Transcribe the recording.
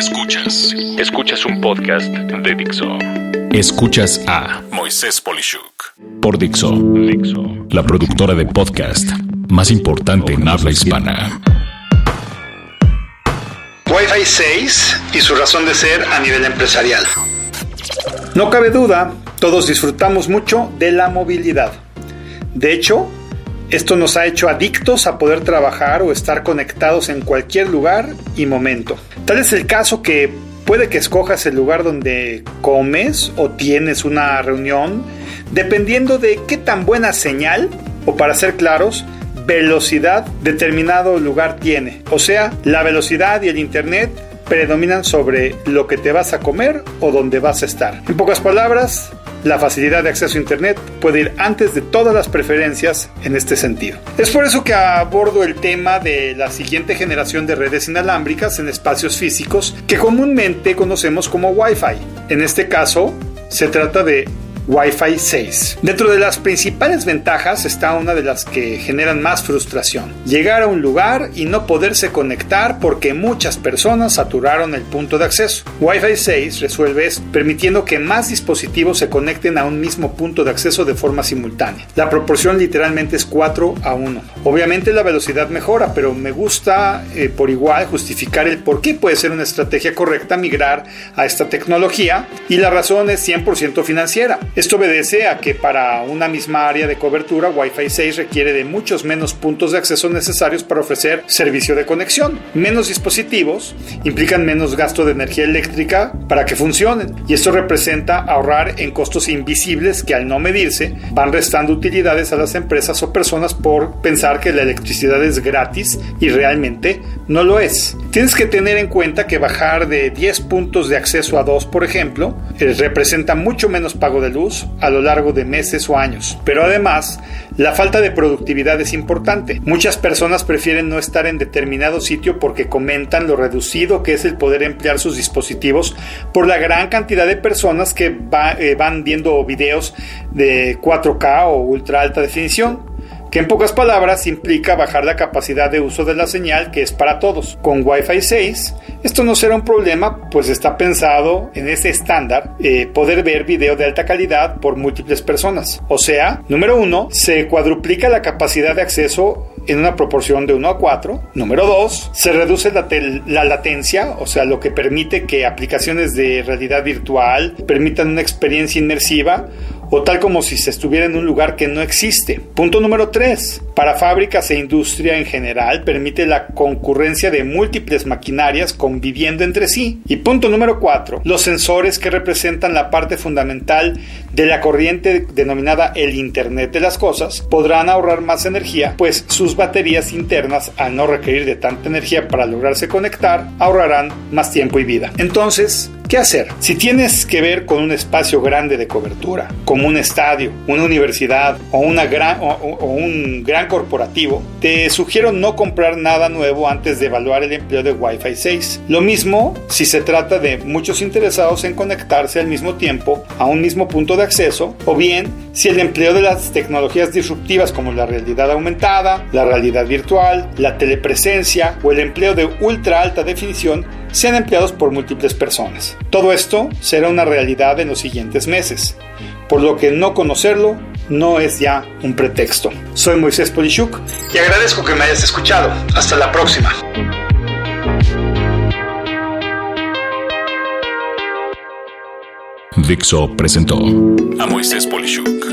Escuchas. Escuchas un podcast de Dixo. Escuchas a Moisés Polishuk por Dixo. Dixo. La productora de podcast más importante en habla hispana. Wi-Fi 6 y su razón de ser a nivel empresarial. No cabe duda, todos disfrutamos mucho de la movilidad. De hecho, esto nos ha hecho adictos a poder trabajar o estar conectados en cualquier lugar y momento. Tal es el caso que puede que escojas el lugar donde comes o tienes una reunión, dependiendo de qué tan buena señal, o para ser claros, velocidad determinado lugar tiene. O sea, la velocidad y el internet predominan sobre lo que te vas a comer o donde vas a estar. En pocas palabras, la facilidad de acceso a Internet puede ir antes de todas las preferencias en este sentido. Es por eso que abordo el tema de la siguiente generación de redes inalámbricas en espacios físicos que comúnmente conocemos como Wi-Fi. En este caso, se trata de Wi-Fi 6. Dentro de las principales ventajas está una de las que generan más frustración. Llegar a un lugar y no poderse conectar porque muchas personas saturaron el punto de acceso. Wi-Fi 6 resuelve esto, permitiendo que más dispositivos se conecten a un mismo punto de acceso de forma simultánea. La proporción literalmente es 4 a 1. Obviamente la velocidad mejora, pero me gusta eh, por igual justificar el por qué puede ser una estrategia correcta migrar a esta tecnología y la razón es 100% financiera. Esto obedece a que para una misma área de cobertura Wi-Fi 6 requiere de muchos menos puntos de acceso necesarios para ofrecer servicio de conexión. Menos dispositivos implican menos gasto de energía eléctrica para que funcionen y esto representa ahorrar en costos invisibles que al no medirse van restando utilidades a las empresas o personas por pensar que la electricidad es gratis y realmente no lo es. Tienes que tener en cuenta que bajar de 10 puntos de acceso a 2, por ejemplo, eh, representa mucho menos pago de luz a lo largo de meses o años. Pero además, la falta de productividad es importante. Muchas personas prefieren no estar en determinado sitio porque comentan lo reducido que es el poder emplear sus dispositivos por la gran cantidad de personas que eh, van viendo videos de 4K o ultra alta definición que en pocas palabras implica bajar la capacidad de uso de la señal que es para todos. Con Wi-Fi 6 esto no será un problema pues está pensado en ese estándar eh, poder ver video de alta calidad por múltiples personas. O sea, número uno, se cuadruplica la capacidad de acceso en una proporción de 1 a 4. Número 2, se reduce la, la, latencia, o sea, lo que permite que aplicaciones de realidad virtual permitan una experiencia inmersiva o tal como si se estuviera en un lugar que no existe. Punto número 3. Para fábricas e industria en general permite la concurrencia de múltiples maquinarias conviviendo entre sí. Y punto número 4. Los sensores que representan la parte fundamental de la corriente denominada el Internet de las Cosas podrán ahorrar más energía, pues sus baterías internas, al no requerir de tanta energía para lograrse conectar, ahorrarán más tiempo y vida. Entonces, ¿Qué hacer? Si tienes que ver con un espacio grande de cobertura, como un estadio, una universidad o, una gran, o, un gran corporativo, te sugiero no comprar nada nuevo antes de evaluar el empleo de Wi-Fi 6. Lo mismo si se trata de muchos interesados en conectarse al mismo tiempo a un mismo punto de acceso, o bien si el empleo de las tecnologías disruptivas como la realidad aumentada, la realidad virtual, la telepresencia o el empleo de ultra alta definición sean empleados por múltiples personas. Todo esto será una realidad en los siguientes meses, por lo que no conocerlo no es ya un pretexto. Soy Moisés Polishuk y agradezco que me hayas escuchado. Hasta la próxima. Dixo presentó a Moisés Polishuk